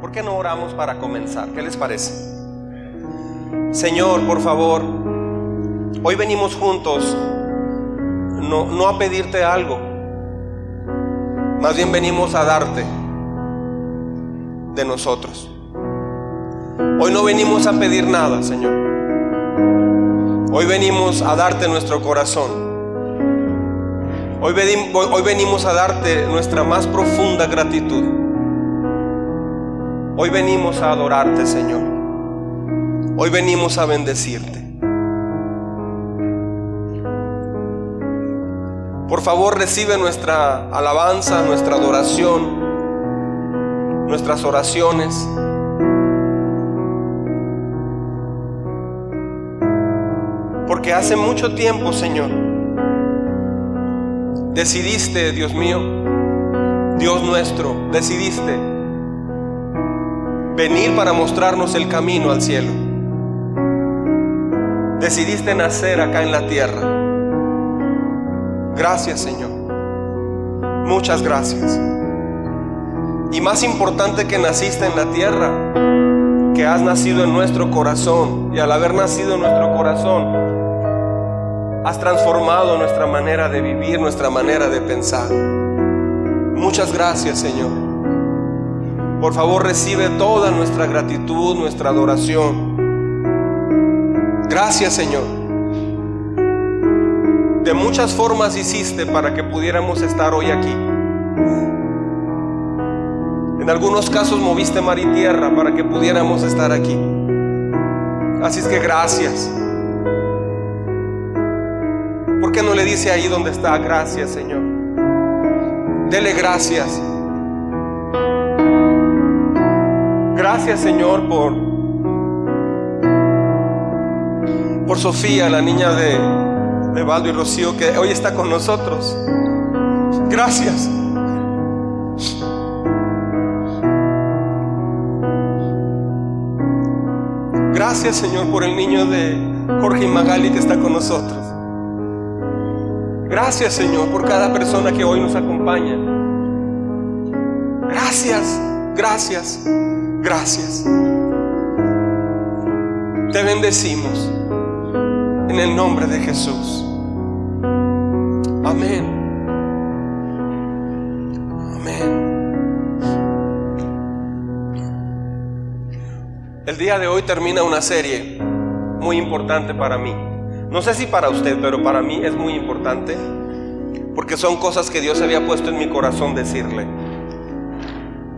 ¿Por qué no oramos para comenzar? ¿Qué les parece? Señor, por favor, hoy venimos juntos no, no a pedirte algo, más bien venimos a darte de nosotros. Hoy no venimos a pedir nada, Señor. Hoy venimos a darte nuestro corazón. Hoy, venimos a darte nuestra más profunda gratitud. Hoy venimos a adorarte, Señor. Hoy venimos a bendecirte. Por favor, recibe nuestra alabanza, nuestra adoración, nuestras oraciones. Porque hace mucho tiempo, Señor, decidiste, Dios mío, Dios nuestro, decidiste venir para mostrarnos el camino al cielo. Decidiste nacer acá en la tierra Gracias Señor. Muchas gracias. Y más importante que naciste en la tierra, que has nacido en nuestro corazón. Y al haber nacido en nuestro corazón, has transformado nuestra manera de vivir, nuestra manera de pensar. Muchas gracias Señor. Por favor recibe toda nuestra gratitud, nuestra adoración. Gracias Señor de muchas formas hiciste para que pudiéramos estar hoy aquí. En algunos casos moviste mar y tierra para que pudiéramos estar aquí. Así es que gracias. ¿Por qué no le dice ahí donde está gracias, Señor? Dele gracias. Gracias, Señor, por por Sofía, la niña de de Valdo y Rocío que hoy está con nosotros. Gracias. Gracias Señor por el niño de Jorge y Magali que está con nosotros. Gracias Señor por cada persona que hoy nos acompaña. Gracias, gracias, gracias. Te bendecimos en el nombre de Jesús. Amén. Amén. El día de hoy termina una serie muy importante para mí. No sé si para usted, pero para mí es muy importante porque son cosas que Dios había puesto en mi corazón decirle.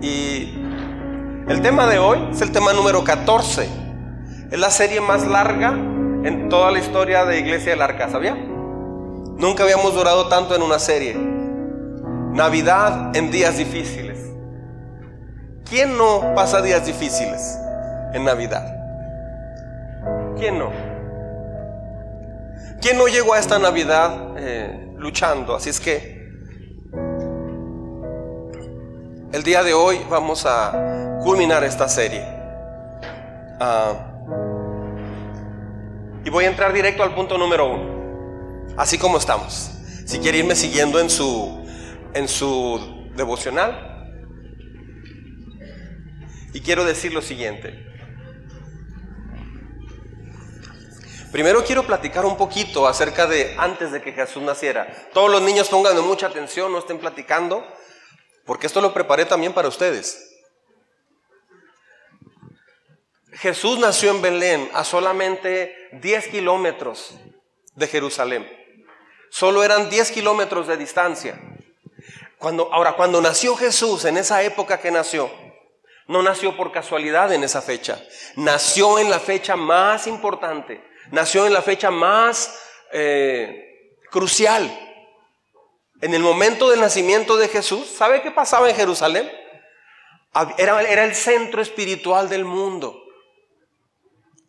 Y el tema de hoy es el tema número 14. Es la serie más larga en toda la historia de Iglesia del Arca, ¿sabía? Nunca habíamos durado tanto en una serie. Navidad en días difíciles. ¿Quién no pasa días difíciles en Navidad? ¿Quién no? ¿Quién no llegó a esta Navidad eh, luchando? Así es que el día de hoy vamos a culminar esta serie. Ah, y voy a entrar directo al punto número uno. Así como estamos. Si quiere irme siguiendo en su, en su devocional. Y quiero decir lo siguiente. Primero quiero platicar un poquito acerca de antes de que Jesús naciera. Todos los niños pongan mucha atención, no estén platicando, porque esto lo preparé también para ustedes. Jesús nació en Belén a solamente 10 kilómetros de Jerusalén. Solo eran 10 kilómetros de distancia. Cuando, ahora, cuando nació Jesús, en esa época que nació, no nació por casualidad en esa fecha. Nació en la fecha más importante. Nació en la fecha más eh, crucial. En el momento del nacimiento de Jesús, ¿sabe qué pasaba en Jerusalén? Era, era el centro espiritual del mundo.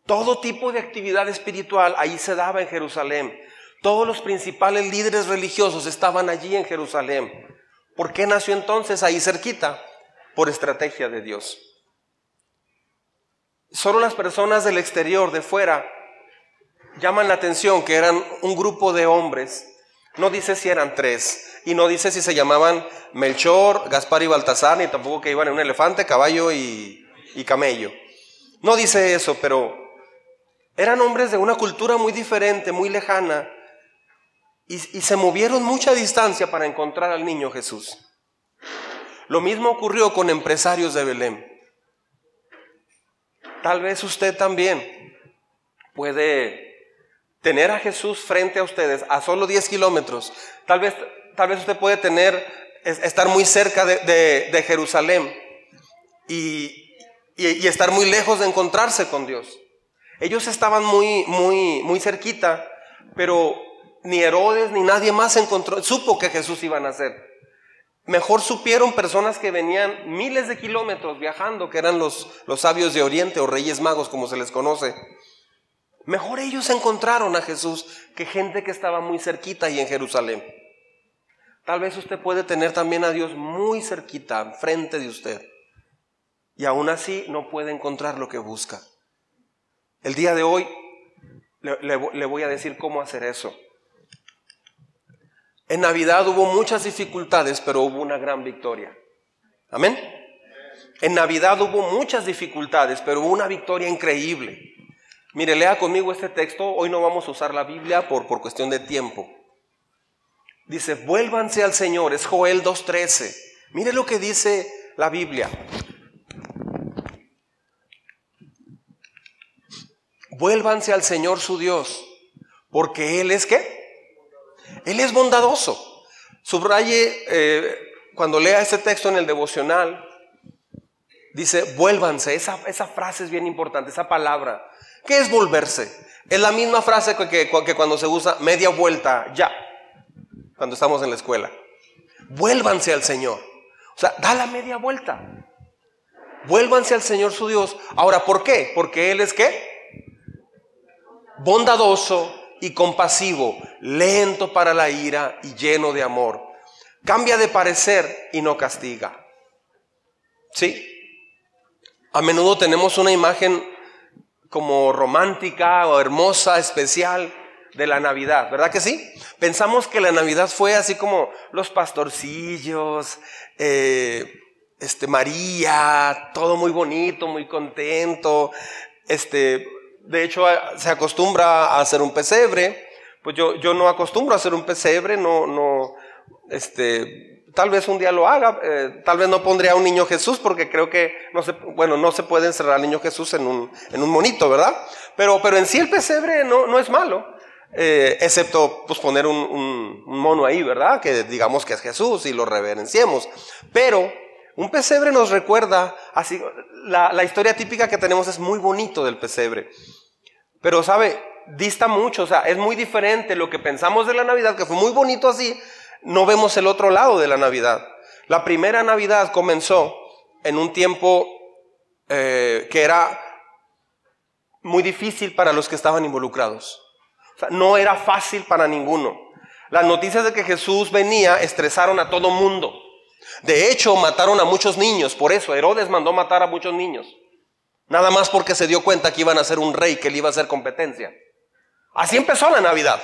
Todo tipo de actividad espiritual ahí se daba en Jerusalén. Todos los principales líderes religiosos estaban allí en Jerusalén. ¿Por qué nació entonces ahí cerquita? Por estrategia de Dios. Solo las personas del exterior, de fuera, llaman la atención que eran un grupo de hombres. No dice si eran tres. Y no dice si se llamaban Melchor, Gaspar y Baltasar, ni tampoco que iban en un elefante, caballo y, y camello. No dice eso, pero eran hombres de una cultura muy diferente, muy lejana, y, se movieron mucha distancia para encontrar al niño Jesús. Lo mismo ocurrió con empresarios de Belén. Tal vez usted también puede tener a Jesús frente a ustedes a solo 10 kilómetros. Tal vez, tal vez usted puede tener, estar muy cerca de, Jerusalén y, estar muy lejos de encontrarse con Dios. Ellos estaban muy, muy, muy cerquita, pero ni Herodes ni nadie más encontró, supo que Jesús iba a nacer. Mejor supieron personas que venían miles de kilómetros viajando, que eran los, los sabios de Oriente o reyes magos, como se les conoce. Mejor ellos encontraron a Jesús que gente que estaba muy cerquita y en Jerusalén. Tal vez usted puede tener también a Dios muy cerquita, frente de usted. Y aún así no puede encontrar lo que busca. El día de hoy le, voy a decir cómo hacer eso. En Navidad hubo muchas dificultades, pero hubo una gran victoria. Amén. En Navidad hubo muchas dificultades, pero hubo una victoria increíble. Mire, lea conmigo este texto. Hoy no vamos a usar la Biblia por, por cuestión de tiempo. Dice, vuélvanse al Señor. Es Joel 2.13. Mire lo que dice la Biblia. Vuélvanse al Señor su Dios, porque Él es qué? Él es bondadoso. Subraye eh, cuando lea ese texto en el devocional, dice, vuélvanse. Esa, esa, frase es bien importante, esa palabra. ¿Qué es volverse? Es la misma frase que, que cuando se usa media vuelta, ya, cuando estamos en la escuela. Vuélvanse al Señor. O sea, da la media vuelta. Vuélvanse al Señor su Dios. Ahora, ¿por qué? Porque Él es qué? Bondadoso, y compasivo, lento para la ira y lleno de amor. Cambia de parecer y no castiga. ¿Sí? A menudo tenemos una imagen como romántica o hermosa, especial de la Navidad, ¿verdad que sí? Pensamos que la Navidad fue así como los pastorcillos, eh, este, María, todo muy bonito, muy contento, este, de hecho se acostumbra a hacer un pesebre, pues yo, yo no acostumbro a hacer un pesebre, no, no, este, tal vez un día lo haga, eh, tal vez no pondría a un niño Jesús porque creo que no se, bueno, no se puede encerrar al niño Jesús en un, en un monito, ¿verdad? Pero, pero en sí el pesebre no, no es malo. Eh, excepto pues poner un, un, un, mono ahí, ¿verdad? Que digamos que es Jesús y lo reverenciemos. Pero un pesebre nos recuerda, así, la, historia típica que tenemos es muy bonito del pesebre. Pero, ¿sabe? Dista mucho, o sea, es muy diferente lo que pensamos de la Navidad, que fue muy bonito así, no vemos el otro lado de la Navidad. La primera Navidad comenzó en un tiempo eh, que era muy difícil para los que estaban involucrados. O sea, no era fácil para ninguno. Las noticias de que Jesús venía estresaron a todo mundo. De hecho, mataron a muchos niños, por eso Herodes mandó matar a muchos niños. Nada más porque se dio cuenta que iban a ser un rey, que le iba a hacer competencia. Así empezó la Navidad.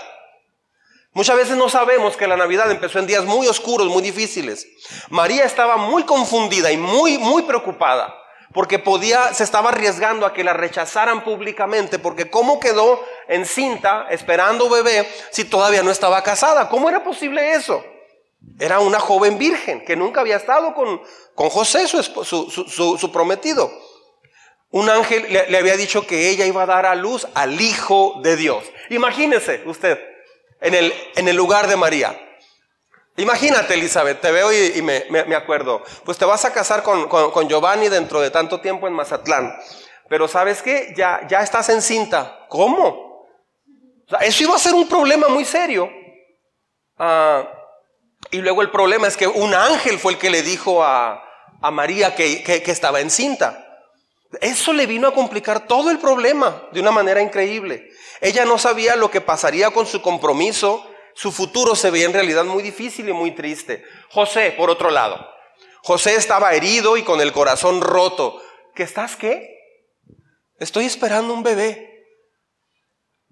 Muchas veces no sabemos que la Navidad empezó en días muy oscuros, muy difíciles. María estaba muy confundida y muy, muy preocupada porque podía, se estaba arriesgando a que la rechazaran públicamente, porque cómo quedó encinta esperando bebé si todavía no estaba casada. ¿Cómo era posible eso? Era una joven virgen que nunca había estado con, con José, su, su, su, prometido. Un ángel le, había dicho que ella iba a dar a luz al Hijo de Dios. Imagínese usted en el, en el lugar de María. Imagínate, Elizabeth, te veo y, me, me, acuerdo. Pues te vas a casar con, con, Giovanni dentro de tanto tiempo en Mazatlán. Pero ¿sabes qué? Ya, ya estás encinta. ¿Cómo? eso iba a ser un problema muy serio. Ah, y luego el problema es que un ángel fue el que le dijo a, María que, que, estaba encinta. Eso le vino a complicar todo el problema de una manera increíble. Ella no sabía lo que pasaría con su compromiso. Su futuro se veía en realidad muy difícil y muy triste. José, por otro lado. José estaba herido y con el corazón roto. ¿Qué estás qué? Estoy esperando un bebé.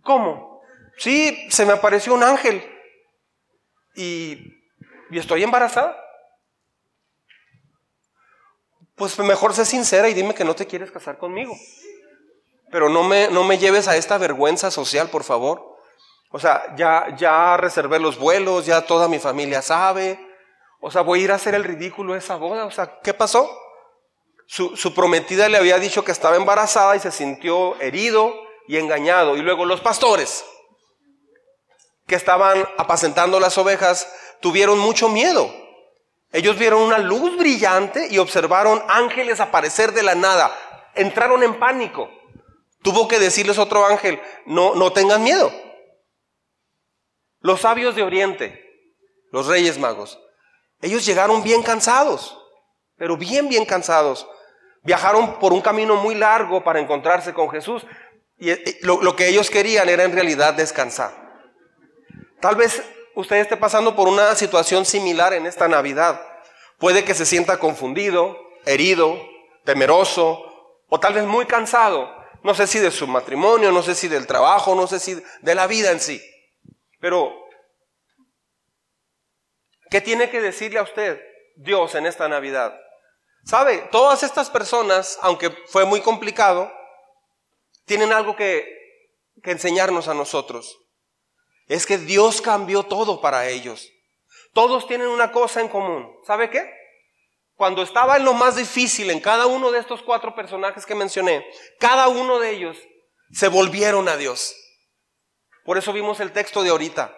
¿Cómo? Sí, se me apareció un ángel. Y y estoy embarazada. pues mejor sé sincera y dime que no te quieres casar conmigo. Pero no me, no me lleves a esta vergüenza social, por favor. O sea, ya, ya reservé los vuelos, ya toda mi familia sabe. O sea, voy a ir a hacer el ridículo esa boda. O sea, ¿qué pasó? Su, su prometida le había dicho que estaba embarazada y se sintió herido y engañado. Y luego los pastores que estaban apacentando las ovejas tuvieron mucho miedo. Ellos vieron una luz brillante y observaron ángeles aparecer de la nada. Entraron en pánico. Tuvo que decirles otro ángel, no, no tengan miedo. Los sabios de Oriente, los reyes magos, ellos llegaron bien cansados, pero bien, bien cansados. Viajaron por un camino muy largo para encontrarse con Jesús y eh, lo, lo que ellos querían era en realidad descansar. Tal vez usted esté pasando por una situación similar en esta Navidad. Puede que se sienta confundido, herido, temeroso o tal vez muy cansado. No sé si de su matrimonio, no sé si del trabajo, no sé si de la vida en sí. Pero, ¿qué tiene que decirle a usted Dios en esta Navidad? ¿Sabe? Todas estas personas, aunque fue muy complicado, tienen algo que, que enseñarnos a nosotros es que Dios cambió todo para ellos. Todos tienen una cosa en común. ¿Sabe qué? Cuando estaba en lo más difícil en cada uno de estos cuatro personajes que mencioné, cada uno de ellos se volvieron a Dios. Por eso vimos el texto de ahorita.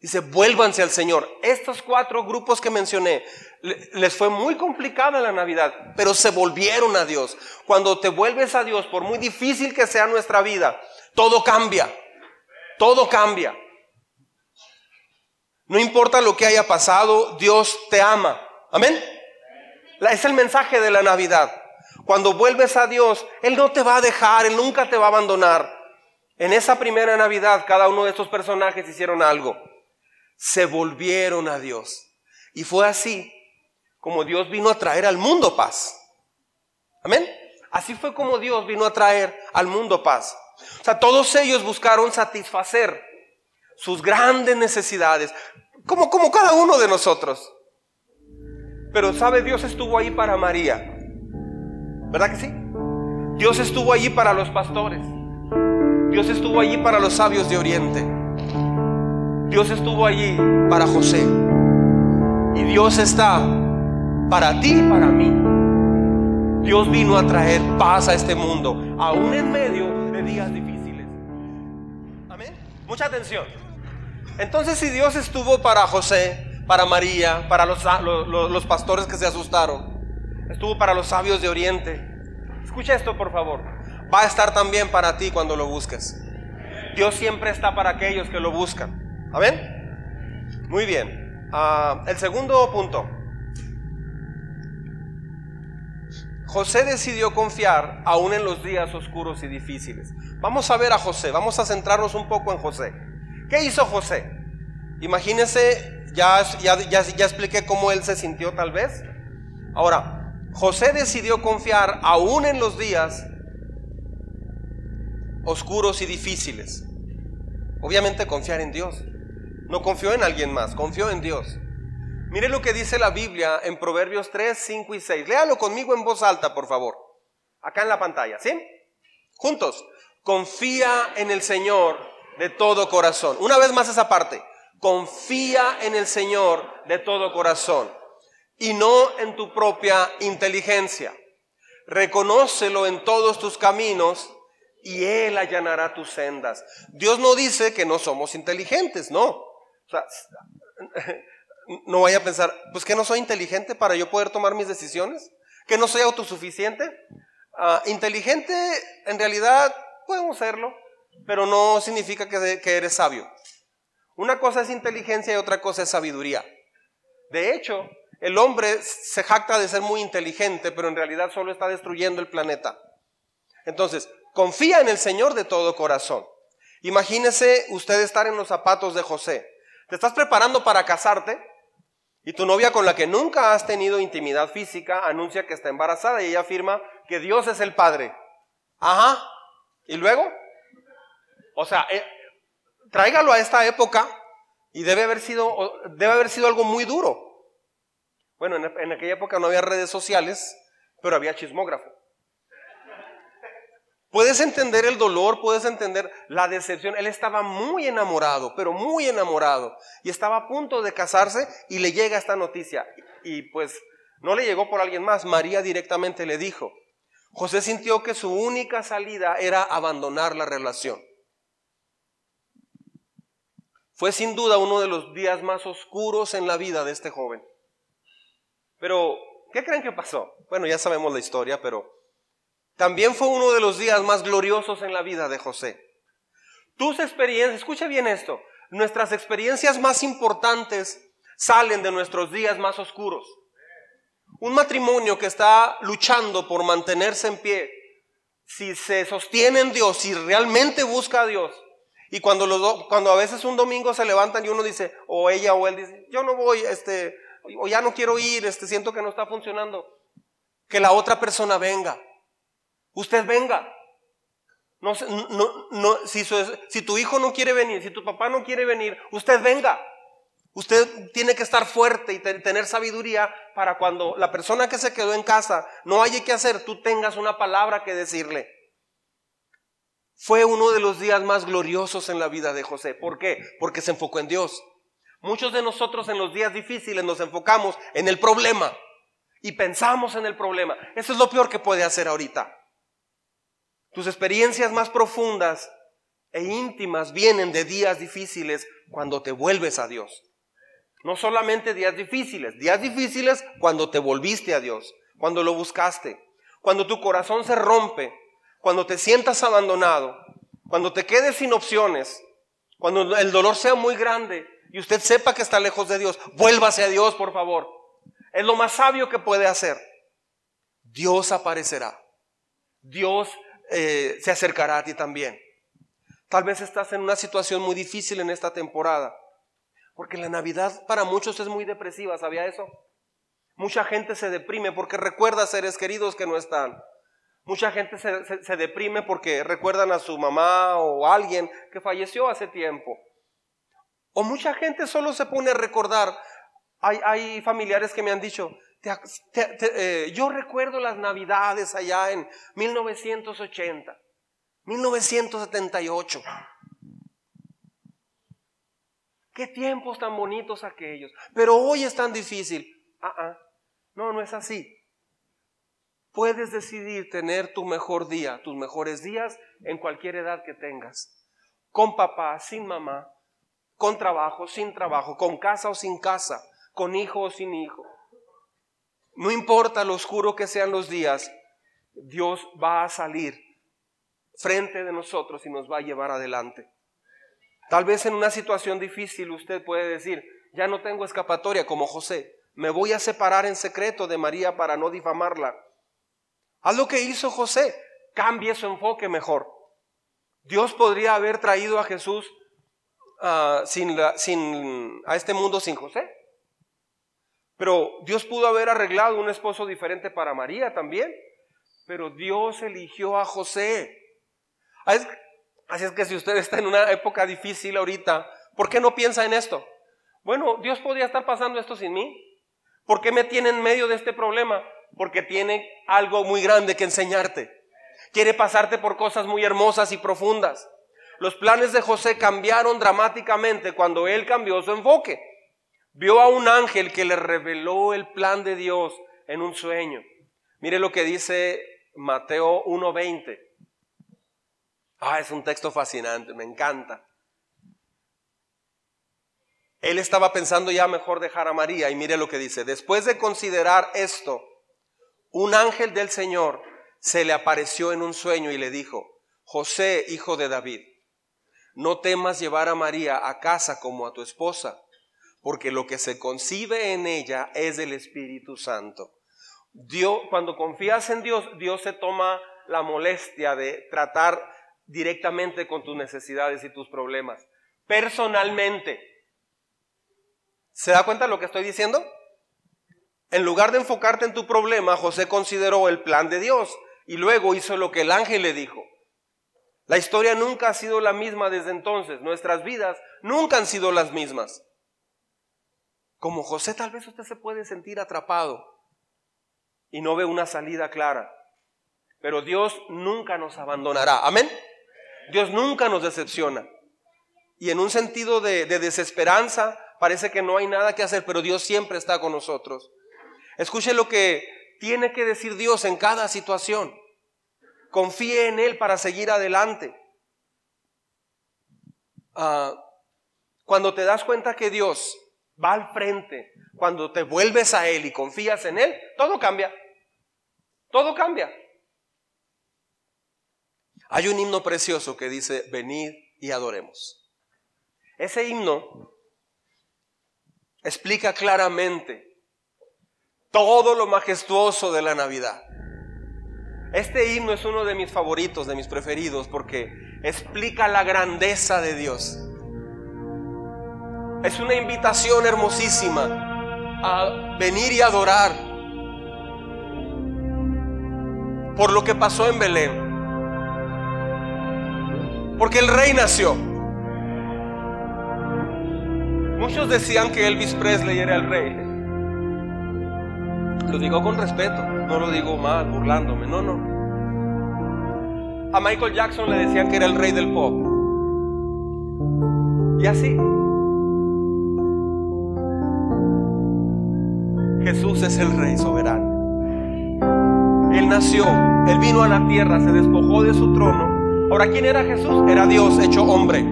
Dice, vuélvanse al Señor. Estos cuatro grupos que mencioné, les fue muy complicada la Navidad, pero se volvieron a Dios. Cuando te vuelves a Dios, por muy difícil que sea nuestra vida, todo cambia. Todo cambia. No importa lo que haya pasado, Dios te ama. Amén. Es el mensaje de la Navidad. Cuando vuelves a Dios, Él no te va a dejar, Él nunca te va a abandonar. En esa primera Navidad, cada uno de estos personajes hicieron algo. Se volvieron a Dios. Y fue así como Dios vino a traer al mundo paz. Amén. Así fue como Dios vino a traer al mundo paz. O sea, todos ellos buscaron satisfacer sus grandes necesidades, como, como cada uno de nosotros. Pero sabe, Dios estuvo ahí para María. ¿Verdad que sí? Dios estuvo allí para los pastores. Dios estuvo allí para los sabios de Oriente. Dios estuvo allí para José. Y Dios está para ti y para mí. Dios vino a traer paz a este mundo, aún en medio de días difíciles. Amén. Mucha atención. Entonces si Dios estuvo para José, para María, para los, los, pastores que se asustaron, estuvo para los sabios de Oriente, escucha esto por favor, va a estar también para ti cuando lo busques. Dios siempre está para aquellos que lo buscan. ¿Amén? Muy bien. Ah, el segundo punto. José decidió confiar aún en los días oscuros y difíciles. Vamos a ver a José, vamos a centrarnos un poco en José. ¿Qué hizo José? Imagínense, ya, ya, ya, expliqué cómo él se sintió tal vez. Ahora, José decidió confiar aún en los días oscuros y difíciles. Obviamente confiar en Dios. No confió en alguien más, confió en Dios. Mire lo que dice la Biblia en Proverbios 3, 5 y 6. Léalo conmigo en voz alta, por favor. Acá en la pantalla, ¿sí? Juntos. Confía en el Señor de todo corazón. Una vez más esa parte. Confía en el Señor de todo corazón y no en tu propia inteligencia. Reconócelo en todos tus caminos y Él allanará tus sendas. Dios no dice que no somos inteligentes, no. no vaya a pensar, pues que no soy inteligente para yo poder tomar mis decisiones, que no soy autosuficiente. Ah, inteligente, en realidad, podemos serlo pero no significa que, eres sabio. Una cosa es inteligencia y otra cosa es sabiduría. De hecho, el hombre se jacta de ser muy inteligente, pero en realidad solo está destruyendo el planeta. Entonces, confía en el Señor de todo corazón. Imagínese usted estar en los zapatos de José. Te estás preparando para casarte y tu novia con la que nunca has tenido intimidad física anuncia que está embarazada y ella afirma que Dios es el Padre. Ajá. ¿Y luego? O sea, eh, tráigalo a esta época y debe haber sido, debe haber sido algo muy duro. Bueno, en, aquella época no había redes sociales pero había chismógrafo. Puedes entender el dolor, puedes entender la decepción. Él estaba muy enamorado, pero muy enamorado. Y estaba a punto de casarse y le llega esta noticia. Y pues no le llegó por alguien más. María directamente le dijo. José sintió que su única salida era abandonar la relación. Fue sin duda uno de los días más oscuros en la vida de este joven. Pero, ¿qué creen que pasó? Bueno, ya sabemos la historia, pero también fue uno de los días más gloriosos en la vida de José. Tus experiencias, escucha bien esto, nuestras experiencias más importantes salen de nuestros días más oscuros. Un matrimonio que está luchando por mantenerse en pie, si se sostiene en Dios, si realmente busca a Dios, y cuando, los cuando a veces un domingo se levantan y uno dice, o ella o él dice, yo no voy, este, o ya no quiero ir, este, siento que no está funcionando, que la otra persona venga Usted venga. No, no, no, si, si tu hijo no quiere venir, si tu papá no quiere venir, usted venga. Usted tiene que estar fuerte y tener sabiduría para cuando la persona que se quedó en casa no haya que hacer, tú tengas una palabra que decirle. Fue uno de los días más gloriosos en la vida de José. ¿Por qué? Porque se enfocó en Dios. Muchos de nosotros en los días difíciles nos enfocamos en el problema y pensamos en el problema. Eso es lo peor que puede hacer ahorita. Tus experiencias más profundas e íntimas vienen de días difíciles cuando te vuelves a Dios. No solamente días difíciles, días difíciles cuando te volviste a Dios, cuando lo buscaste, cuando tu corazón se rompe, cuando te sientas abandonado, cuando te quedes sin opciones, cuando el dolor sea muy grande y usted sepa que está lejos de Dios, vuélvase a Dios, por favor. Es lo más sabio que puede hacer. Dios aparecerá. Dios eh, se acercará a ti también. Tal vez estás en una situación muy difícil en esta temporada, porque la Navidad para muchos es muy depresiva, ¿sabía eso? Mucha gente se deprime porque recuerda seres queridos que no están. Mucha gente se, deprime porque recuerdan a su mamá o alguien que falleció hace tiempo. O mucha gente solo se pone a recordar. Hay, hay familiares que me han dicho, eh, yo recuerdo las navidades allá en 1980, 1978. Qué tiempos tan bonitos aquellos. Pero hoy es tan difícil. Ah. No, no es así. Puedes decidir tener tu mejor día, tus mejores días en cualquier edad que tengas. Con papá, sin mamá, con trabajo, sin trabajo, con casa o sin casa, con hijo o sin hijo. No importa lo oscuro que sean los días, Dios va a salir frente de nosotros y nos va a llevar adelante. Tal vez en una situación difícil usted puede decir, ya no tengo escapatoria como José, me voy a separar en secreto de María para no difamarla. Haz lo que hizo José, cambie su enfoque mejor. Dios podría haber traído a Jesús ah, sin a este mundo sin José. Pero Dios pudo haber arreglado un esposo diferente para María también. Pero Dios eligió a José. Así es que si usted está en una época difícil ahorita, ¿por qué no piensa en esto? Bueno, Dios podría estar pasando esto sin mí. ¿Por qué me tiene en medio de este problema? Porque tiene algo muy grande que enseñarte. Quiere pasarte por cosas muy hermosas y profundas. Los planes de José cambiaron dramáticamente cuando él cambió su enfoque vio a un ángel que le reveló el plan de Dios en un sueño. Mire lo que dice Mateo 1:20. Ah, es un texto fascinante, me encanta. Él estaba pensando ya mejor dejar a María y mire lo que dice. Después de considerar esto, un ángel del Señor se le apareció en un sueño y le dijo, José, hijo de David, no temas llevar a María a casa como a tu esposa porque lo que se concibe en ella es del Espíritu Santo. Dios, cuando confías en Dios, Dios se toma la molestia de tratar directamente con tus necesidades y tus problemas, personalmente. ¿Se da cuenta de lo que estoy diciendo? En lugar de enfocarte en tu problema, José consideró el plan de Dios y luego hizo lo que el ángel le dijo. La historia nunca ha sido la misma desde entonces, nuestras vidas nunca han sido las mismas. Como José tal vez usted se puede sentir atrapado. y no ve una salida clara. Pero Dios nunca nos abandonará. Amén. Dios nunca nos decepciona. Y en un sentido de, de desesperanza, parece que no hay nada que hacer, pero Dios siempre está con nosotros. Escuche lo que tiene que decir Dios en cada situación. Confíe en Él para seguir adelante. Ah, cuando te das cuenta que Dios va al frente, cuando te vuelves a Él y confías en Él, todo cambia. Todo cambia. Hay un himno precioso que dice, venid y adoremos. Ese himno explica claramente todo lo majestuoso de la Navidad. Este himno es uno de mis favoritos, de mis preferidos, porque explica la grandeza de Dios. Es una invitación hermosísima a venir y adorar por lo que pasó en Belén. Porque el rey nació. Muchos decían que Elvis Presley era el rey. Lo digo con respeto, no lo digo mal, burlándome, no, no. A Michael Jackson le decían que era el rey del pop. Y así. Jesús es el rey soberano. Él nació, él vino a la tierra, se despojó de su trono. Ahora, ¿quién era Jesús? Era Dios hecho hombre.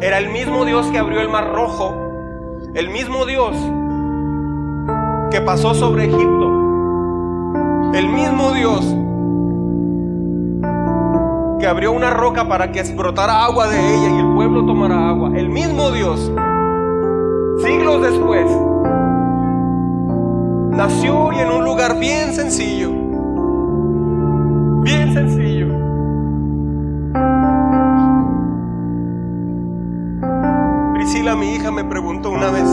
Era el mismo Dios que abrió el mar rojo, el mismo Dios que pasó sobre Egipto, el mismo Dios que abrió una roca para que brotara agua de ella y el pueblo tomara agua, el mismo Dios, siglos después, nació y en un lugar bien sencillo, bien sencillo. Priscila, mi hija, me preguntó una vez,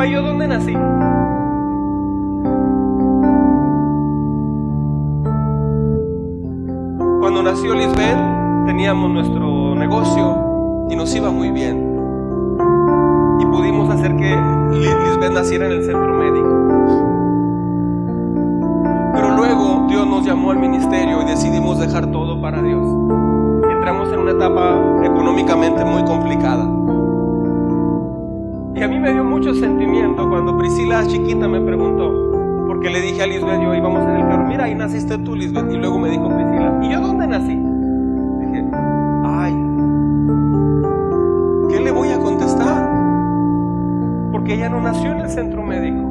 papá, ¿yo dónde nací? Cuando nació Lisbeth, teníamos nuestro negocio y nos iba muy bien. Y pudimos hacer que Lisbeth naciera en el centro médico. Pero luego Dios nos llamó al ministerio y decidimos dejar todo para Dios. Entramos en una etapa económicamente muy complicada. Y a mí me dio mucho sentimiento cuando Priscila chiquita me preguntó, porque le dije a Lisbeth, yo íbamos en el carro, mira, ahí naciste tú, Lisbeth. Y luego me dijo Priscila, ¿y yo dónde nací? Dije, ay, ¿qué le voy a contestar? Porque ella no nació en el centro médico.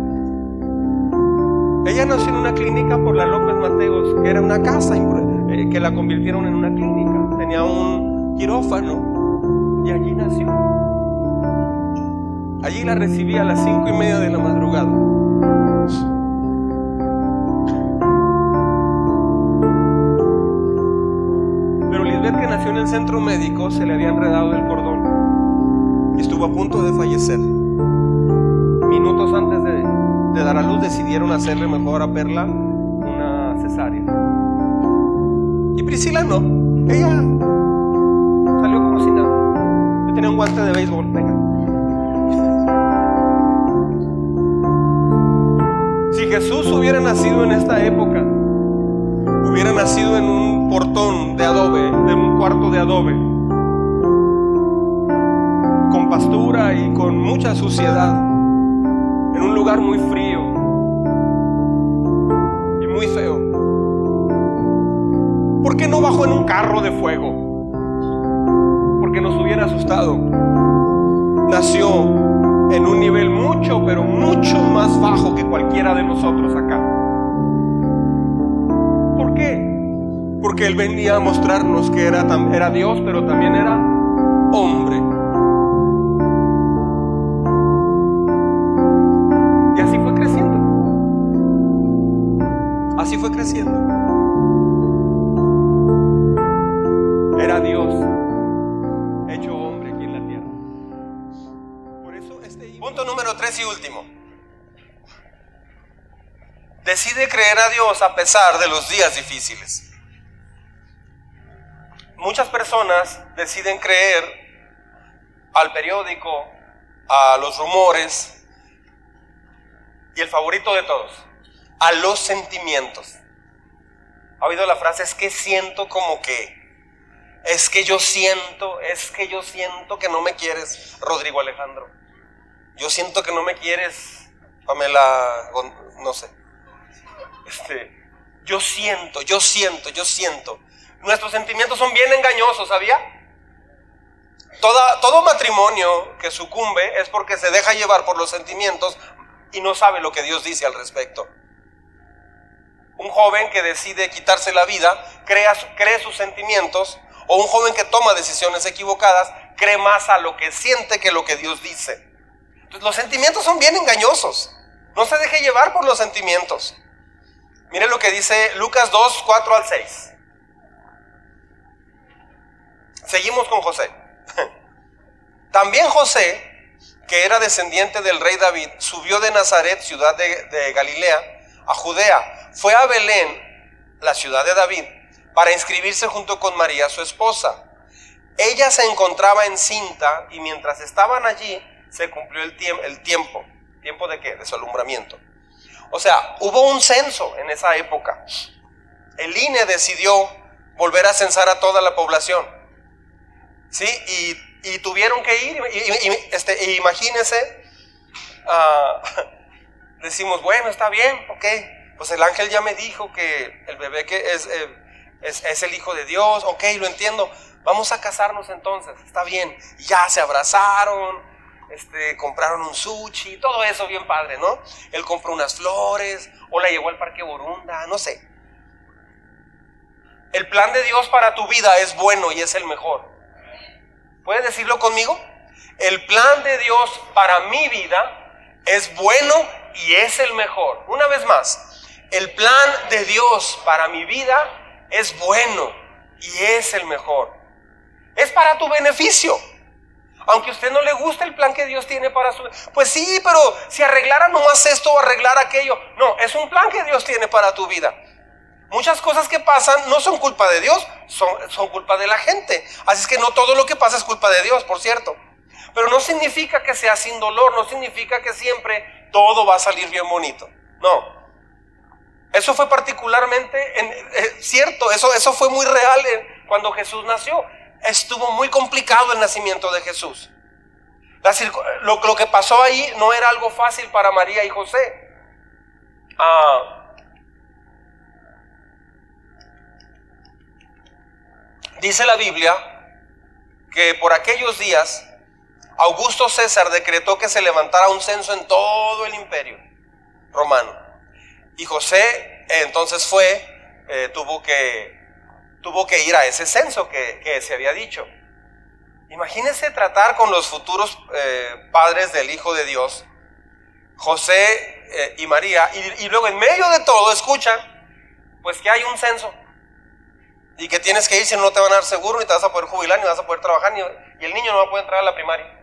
Ella nació en una clínica por la López Mateos, que era una casa eh, que la convirtieron en una clínica. Tenía un quirófano y allí nació. La recibí a las cinco y media de la madrugada. Pero Lisbeth que nació en el centro médico se le había enredado el cordón y estuvo a punto de fallecer. Minutos antes de, de dar a luz decidieron hacerle mejor a Perla una cesárea. Y Priscila no, ella salió como si nada. Yo tenía un guante de béisbol, venga. Jesús hubiera nacido en esta época, hubiera nacido en un portón de adobe, de un cuarto de adobe, con pastura y con mucha suciedad, en un lugar muy frío y muy feo. ¿Por qué no bajó en un carro de fuego? Porque nos hubiera asustado. Nació en un nivel mucho, pero mucho más bajo que cualquiera de nosotros acá. ¿Por qué? Porque Él venía a mostrarnos que era, era Dios, pero también era hombre. Creer a Dios a pesar de los días difíciles. Muchas personas deciden creer al periódico, a los rumores y el favorito de todos, a los sentimientos. ¿Ha oído la frase? Es que siento como que, es que yo siento, es que yo siento que no me quieres, Rodrigo Alejandro. Yo siento que no me quieres, Pamela, no sé. Yo siento, yo siento, yo siento. Nuestros sentimientos son bien engañosos, ¿sabía? Todo matrimonio que sucumbe es porque se deja llevar por los sentimientos y no sabe lo que Dios dice al respecto. Un joven que decide quitarse la vida crea, cree sus sentimientos o un joven que toma decisiones equivocadas cree más a lo que siente que lo que Dios dice. Los sentimientos son bien engañosos. No se deje llevar por los sentimientos. Mire lo que dice Lucas 2, 4 al 6. Seguimos con José. También José, que era descendiente del rey David, subió de Nazaret, ciudad de, Galilea, a Judea. Fue a Belén, la ciudad de David, para inscribirse junto con María, su esposa. Ella se encontraba encinta y mientras estaban allí se cumplió el, el tiempo. ¿Tiempo de qué? De su alumbramiento. O sea, hubo un censo en esa época. El INE decidió volver a censar a toda la población. ¿Sí? Y, tuvieron que ir. Y, este, imagínense, ah, decimos, bueno, está bien, ok. Pues el ángel ya me dijo que el bebé que es, eh, es, es el hijo de Dios, ok, lo entiendo. Vamos a casarnos entonces, está bien. ya se abrazaron, este, compraron un sushi, todo eso bien padre, ¿no? Él compró unas flores, o la llevó al Parque Borunda, no sé. El plan de Dios para tu vida es bueno y es el mejor. ¿Puedes decirlo conmigo? El plan de Dios para mi vida es bueno y es el mejor. Una vez más, el plan de Dios para mi vida es bueno y es el mejor. Es para tu beneficio. Aunque a usted no le guste el plan que Dios tiene para su... Pues sí, pero si arreglara nomás esto o arreglar aquello. No, es un plan que Dios tiene para tu vida. Muchas cosas que pasan no son culpa de Dios, son, son culpa de la gente. Así es que no todo lo que pasa es culpa de Dios, por cierto. Pero no significa que sea sin dolor, no significa que siempre todo va a salir bien bonito. No. Eso fue particularmente en, eh, cierto, eso, eso fue muy real cuando Jesús nació estuvo muy complicado el nacimiento de Jesús. lo, que pasó ahí no era algo fácil para María y José. Ah, dice la Biblia que por aquellos días Augusto César decretó que se levantara un censo en todo el imperio romano. Y José eh, entonces fue, eh, tuvo que tuvo que ir a ese censo que, se había dicho. Imagínense tratar con los futuros eh, padres del Hijo de Dios, José eh, y María, y, luego en medio de todo escuchan, pues que hay un censo. Y que tienes que ir si no te van a dar seguro, ni te vas a poder jubilar, ni vas a poder trabajar, ni, y el niño no va a poder entrar a la primaria.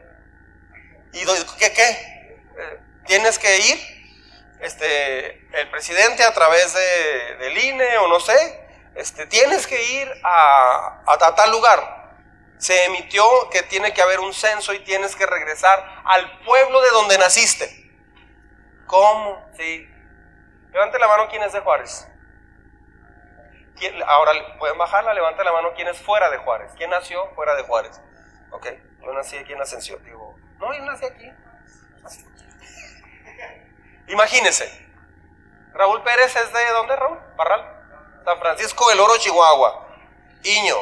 ¿Y qué? qué? Eh, tienes que ir este, el presidente a través de, del INE o no sé, este, tienes que ir a, a, tal lugar. Se emitió que tiene que haber un censo y tienes que regresar al pueblo de donde naciste. ¿Cómo? Sí. Levante la mano quien es de Juárez. Ahora, ¿pueden bajarla? Levante la mano quien es fuera de Juárez. ¿Quién nació fuera de Juárez? Ok, yo nací aquí en Ascensión. Digo, no, yo nací aquí. Imagínese. Raúl Pérez es de dónde, Raúl? Barral. San Francisco del Oro, Chihuahua. Iño.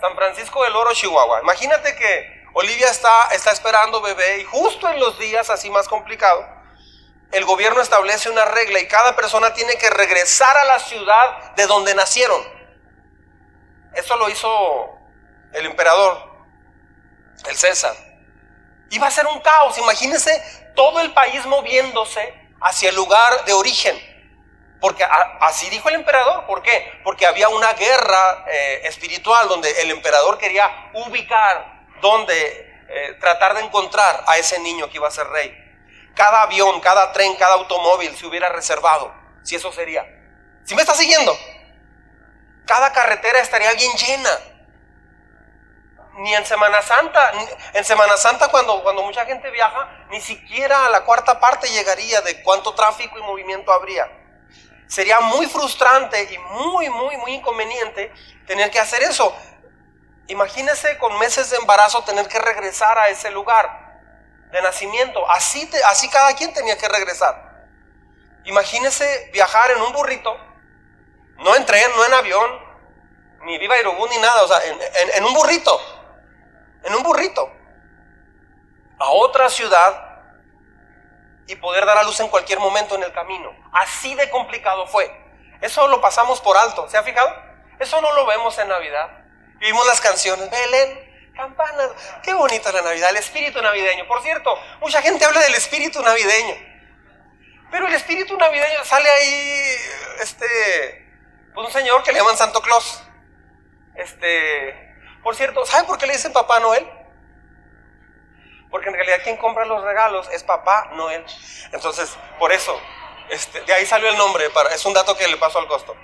San Francisco del Oro, Chihuahua. Imagínate que Olivia está, está esperando bebé y justo en los días así más complicados, el gobierno establece una regla y cada persona tiene que regresar a la ciudad de donde nacieron. Eso lo hizo el emperador, el César. Iba a ser un caos, imagínense todo el país moviéndose hacia el lugar de origen. Porque así dijo el emperador. ¿Por qué? Porque había una guerra eh, espiritual donde el emperador quería ubicar, donde eh, tratar de encontrar a ese niño que iba a ser rey. Cada avión, cada tren, cada automóvil se hubiera reservado, si eso sería. ¿Si me está siguiendo? Cada carretera estaría bien llena. ni en Semana Santa, en Semana Santa cuando, cuando mucha gente viaja, ni siquiera a la cuarta parte llegaría de cuánto tráfico y movimiento habría. Sería muy frustrante y muy, muy, muy inconveniente tener que hacer eso. Imagínese con meses de embarazo tener que regresar a ese lugar de nacimiento. Así, así cada quien tenía que regresar. Imagínese viajar en un burrito, no en tren, no en avión, ni viva Aerobús ni nada, o sea, en un burrito en un burrito a otra ciudad y poder dar a luz en cualquier momento en el camino. Así de complicado fue. Eso lo pasamos por alto. ¿Se ha fijado? Eso no lo vemos en Navidad. Vimos las canciones, Belén, campanas. Qué bonita la Navidad, el espíritu navideño. Por cierto, mucha gente habla del espíritu navideño. Pero el espíritu navideño sale ahí, este, pues un señor que le llaman Santo Claus. Este, por cierto, ¿saben por qué le dicen Papá Noel? Porque en realidad quien compra los regalos es Papá Noel. Entonces, por eso, este, de ahí salió el nombre. Para, es un dato que le paso al costo.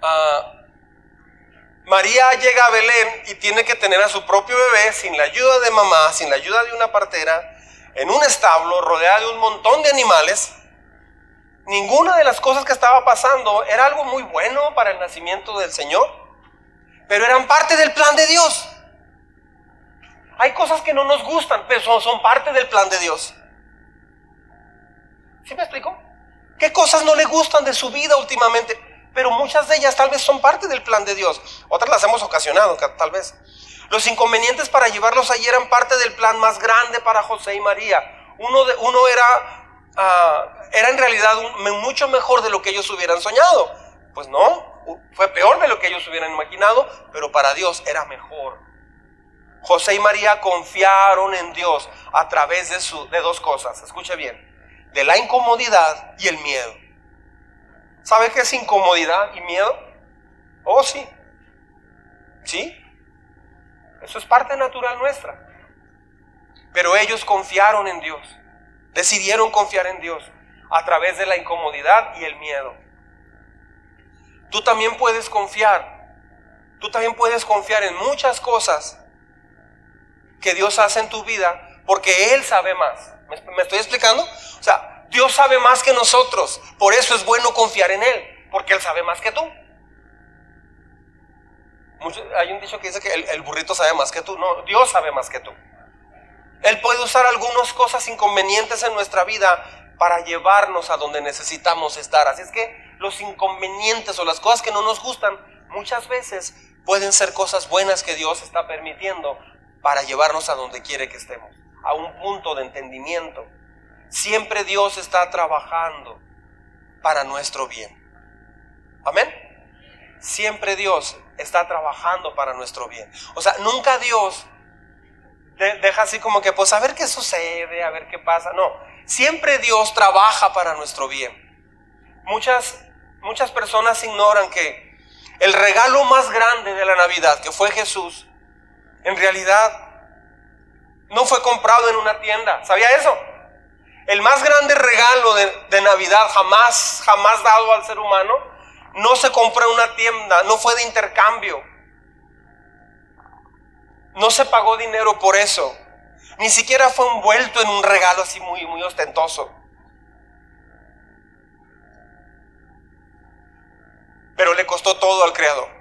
Ah, María llega a Belén y tiene que tener a su propio bebé sin la ayuda de mamá, sin la ayuda de una partera, en un establo rodeada de un montón de animales. Ninguna de las cosas que estaba pasando era algo muy bueno para el nacimiento del Señor pero eran parte del plan de Dios. Hay cosas que no nos gustan, pero son, parte del plan de Dios. ¿Sí me explico? ¿Qué cosas no le gustan de su vida últimamente? Pero muchas de ellas tal vez son parte del plan de Dios. Otras las hemos ocasionado, tal vez. Los inconvenientes para llevarlos allí eran parte del plan más grande para José y María. Uno, de, uno era, ah, era en realidad mucho mejor de lo que ellos hubieran soñado. Pues no, fue peor de lo que ellos hubieran imaginado, pero para Dios era mejor. José y María confiaron en Dios a través de, su, de dos cosas, escuche bien, de la incomodidad y el miedo. ¿Sabe qué es incomodidad y miedo? Oh, sí. ¿Sí? Eso es parte natural nuestra. Pero ellos confiaron en Dios. Decidieron confiar en Dios a través de la incomodidad y el miedo. Tú también puedes confiar. Tú también puedes confiar en muchas cosas que Dios hace en tu vida porque Él sabe más. ¿Me, estoy explicando? O sea, Dios sabe más que nosotros. Por eso es bueno confiar en Él, porque Él sabe más que tú. hay un dicho que dice que el, el burrito sabe más que tú. No, Dios sabe más que tú. Él puede usar algunas cosas inconvenientes en nuestra vida para llevarnos a donde necesitamos estar. Así es que los inconvenientes o las cosas que no nos gustan, muchas veces pueden ser cosas buenas que Dios está permitiendo para llevarnos a donde quiere que estemos, a un punto de entendimiento. Siempre Dios está trabajando para nuestro bien. Amén. Siempre Dios está trabajando para nuestro bien. O sea, nunca Dios deja así como que, pues a ver qué sucede, a ver qué pasa. No, siempre Dios trabaja para nuestro bien. Muchas Muchas personas ignoran que el regalo más grande de la Navidad, que fue Jesús, en realidad no fue comprado en una tienda. ¿Sabía eso? El más grande regalo de, Navidad jamás, jamás dado al ser humano, no se compró en una tienda, no fue de intercambio. No se pagó dinero por eso. Ni siquiera fue envuelto en un regalo así muy, muy ostentoso. Pero le costó todo al Creador.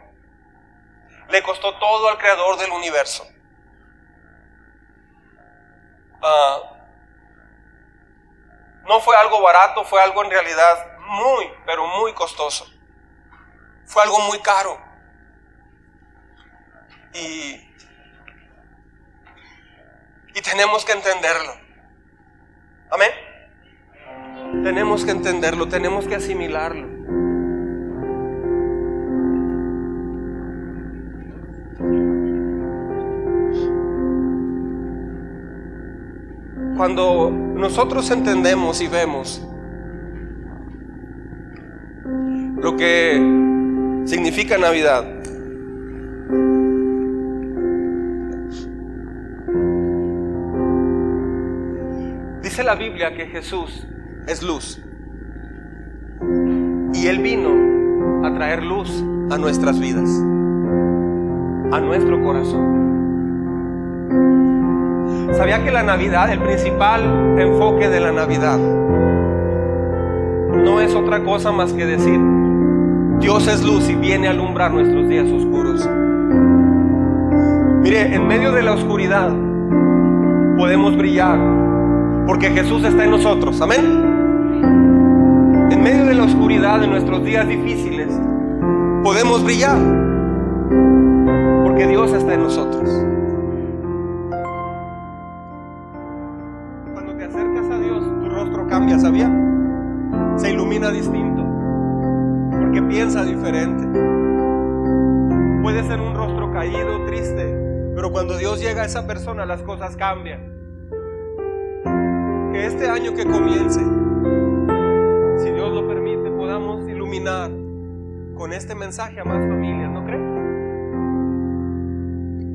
Le costó todo al Creador del universo. Ah, no fue algo barato, fue algo en realidad muy, pero muy costoso. Fue algo muy caro. Y, y tenemos que entenderlo. Amén. Tenemos que entenderlo, tenemos que asimilarlo. Cuando nosotros entendemos y vemos lo que significa Navidad, dice la Biblia que Jesús es luz y Él vino a traer luz a nuestras vidas. a nuestro corazón. ¿Sabía que la Navidad, el principal enfoque de la Navidad, no es otra cosa más que decir, Dios es luz y viene a alumbrar nuestros días oscuros? Mire, en medio de la oscuridad podemos brillar porque Jesús está en nosotros. Amén. En medio de la oscuridad de nuestros días difíciles podemos brillar porque Dios está en nosotros. Llega a esa persona, las cosas cambian. Que este año que comience, si Dios lo permite, podamos iluminar con este mensaje a más familias, ¿no cree?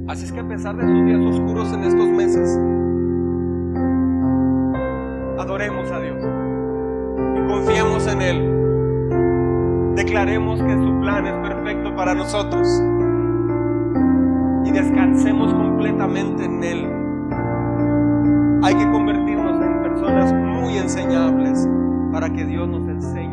Así es que a pesar de sus días oscuros en estos meses, adoremos a Dios y confiemos en Él. Declaremos que su plan es perfecto para nosotros descansemos completamente en Él. Hay que convertirnos en personas muy enseñables para que Dios nos enseñe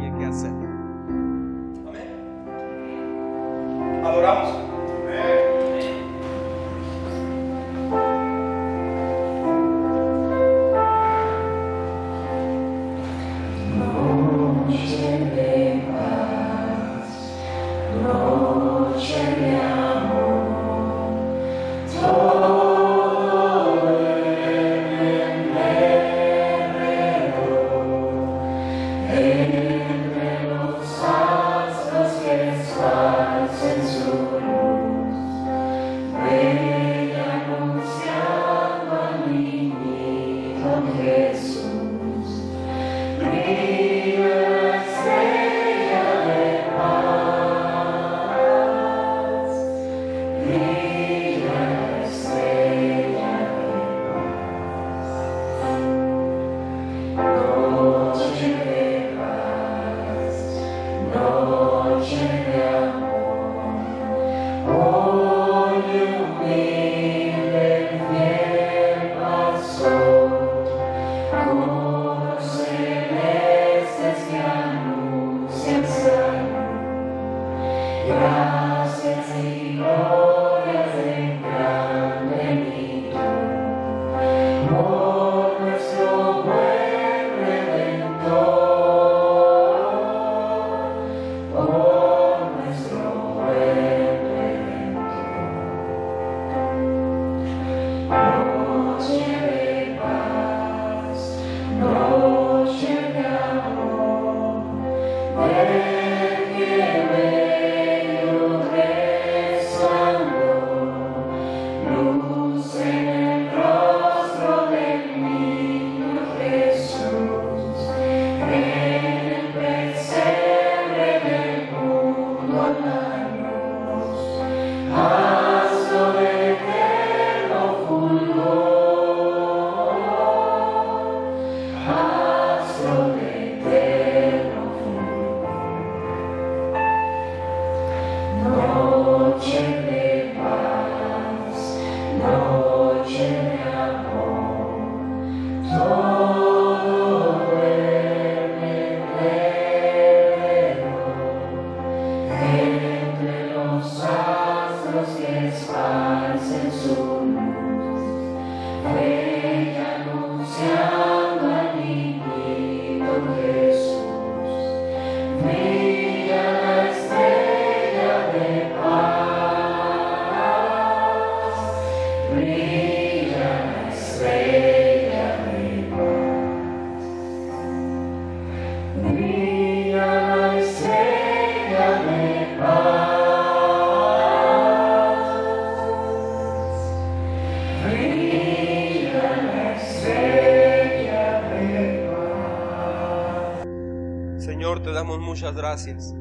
muchas gracias.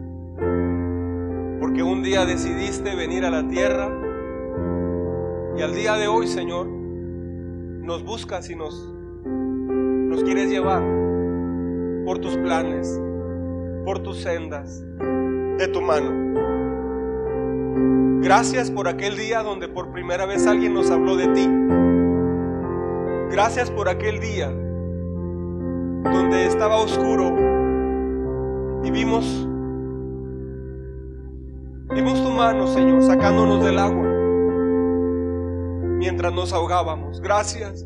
Porque un día decidiste venir a la tierra y al día de hoy, Señor, nos buscas y nos, nos quieres llevar por tus planes, por tus sendas, de tu mano. Gracias por aquel día donde por primera vez alguien nos habló de ti. Gracias por aquel día donde estaba oscuro y vimos tu mano, Señor, sacándonos del agua mientras nos ahogábamos. Gracias.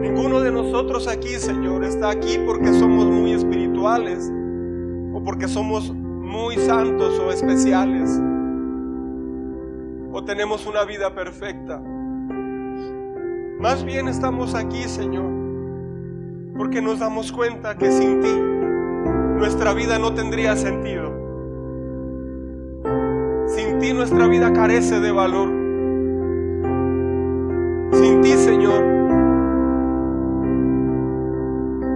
Ninguno de nosotros aquí, Señor, está aquí porque somos muy espirituales o porque somos muy santos o especiales o tenemos una vida perfecta. Más bien estamos aquí, Señor, porque nos damos cuenta que sin ti nuestra vida no tendría sentido. Sin ti nuestra vida carece de valor. Sin ti, Señor,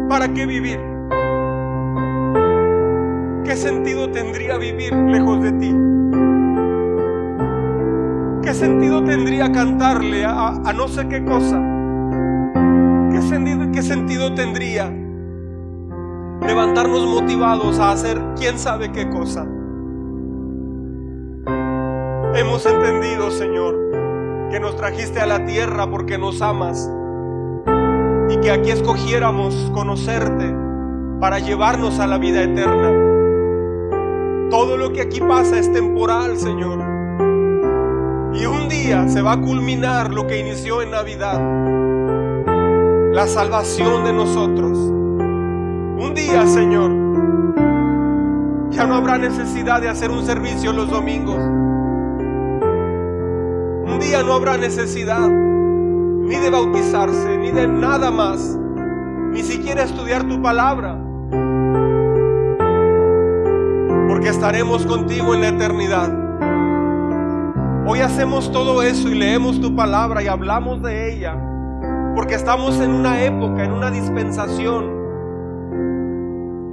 ¿para qué vivir? ¿Qué sentido tendría vivir lejos de ti? ¿Qué sentido tendría cantarle a, no sé qué cosa? ¿Qué sentido, ¿Qué sentido tendría levantarnos motivados a hacer quién sabe qué cosa? Hemos entendido, Señor, que nos trajiste a la tierra porque nos amas y que aquí escogiéramos conocerte para llevarnos a la vida eterna. Todo lo que aquí pasa es temporal, Señor. Y un día se va a culminar lo que inició en Navidad. La salvación de nosotros. Un día, Señor, ya no habrá necesidad de hacer un servicio los domingos. Un día no habrá necesidad ni de bautizarse, ni de nada más, ni siquiera estudiar tu palabra. Porque estaremos contigo en la eternidad. Hoy hacemos todo eso y leemos tu palabra y hablamos de ella, porque estamos en una época, en una dispensación,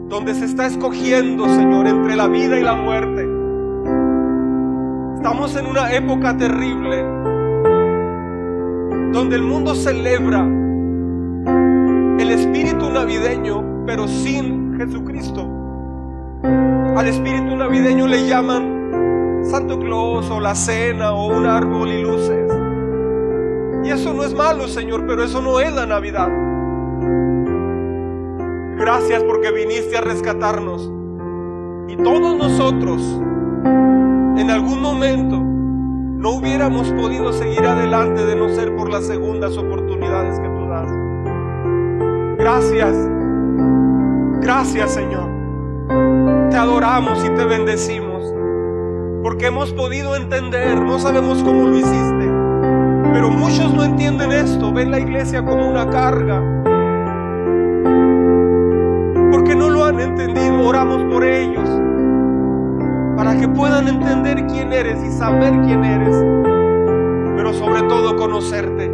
donde se está escogiendo, Señor, entre la vida y la muerte. Estamos en una época terrible, donde el mundo celebra el espíritu navideño, pero sin Jesucristo. Al espíritu navideño le llaman Santo Claus o la cena o un árbol y luces. Y eso no es malo, Señor, pero eso no es la Navidad. Gracias porque viniste a rescatarnos. Y todos nosotros, en algún momento, no hubiéramos podido seguir adelante de no ser por las segundas oportunidades que tú das. Gracias. Gracias, Señor. Te adoramos y te bendecimos porque hemos podido entender, no sabemos cómo lo hiciste, pero muchos no entienden esto, ven la iglesia como una carga. Porque no lo han entendido, oramos por ellos, para que puedan entender quién eres y saber quién eres, pero sobre todo conocerte.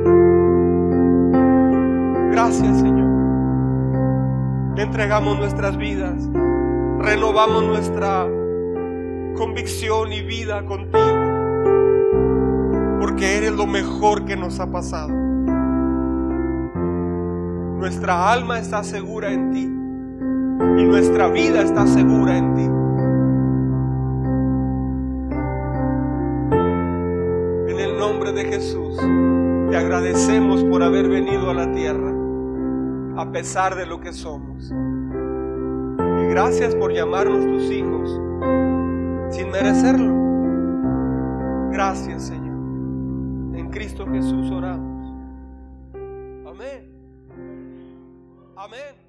Gracias Señor. entregamos nuestras vidas, renovamos nuestra convicción y vida contigo, porque eres lo mejor que nos ha pasado. Nuestra alma está segura en ti y nuestra vida está segura en ti. En el nombre de Jesús, te agradecemos por haber venido a la tierra, a pesar de lo que somos. Y gracias por llamarnos tus hijos sin merecerlo. Gracias, Señor. Cristo Jesús oramos. Amén. Amén.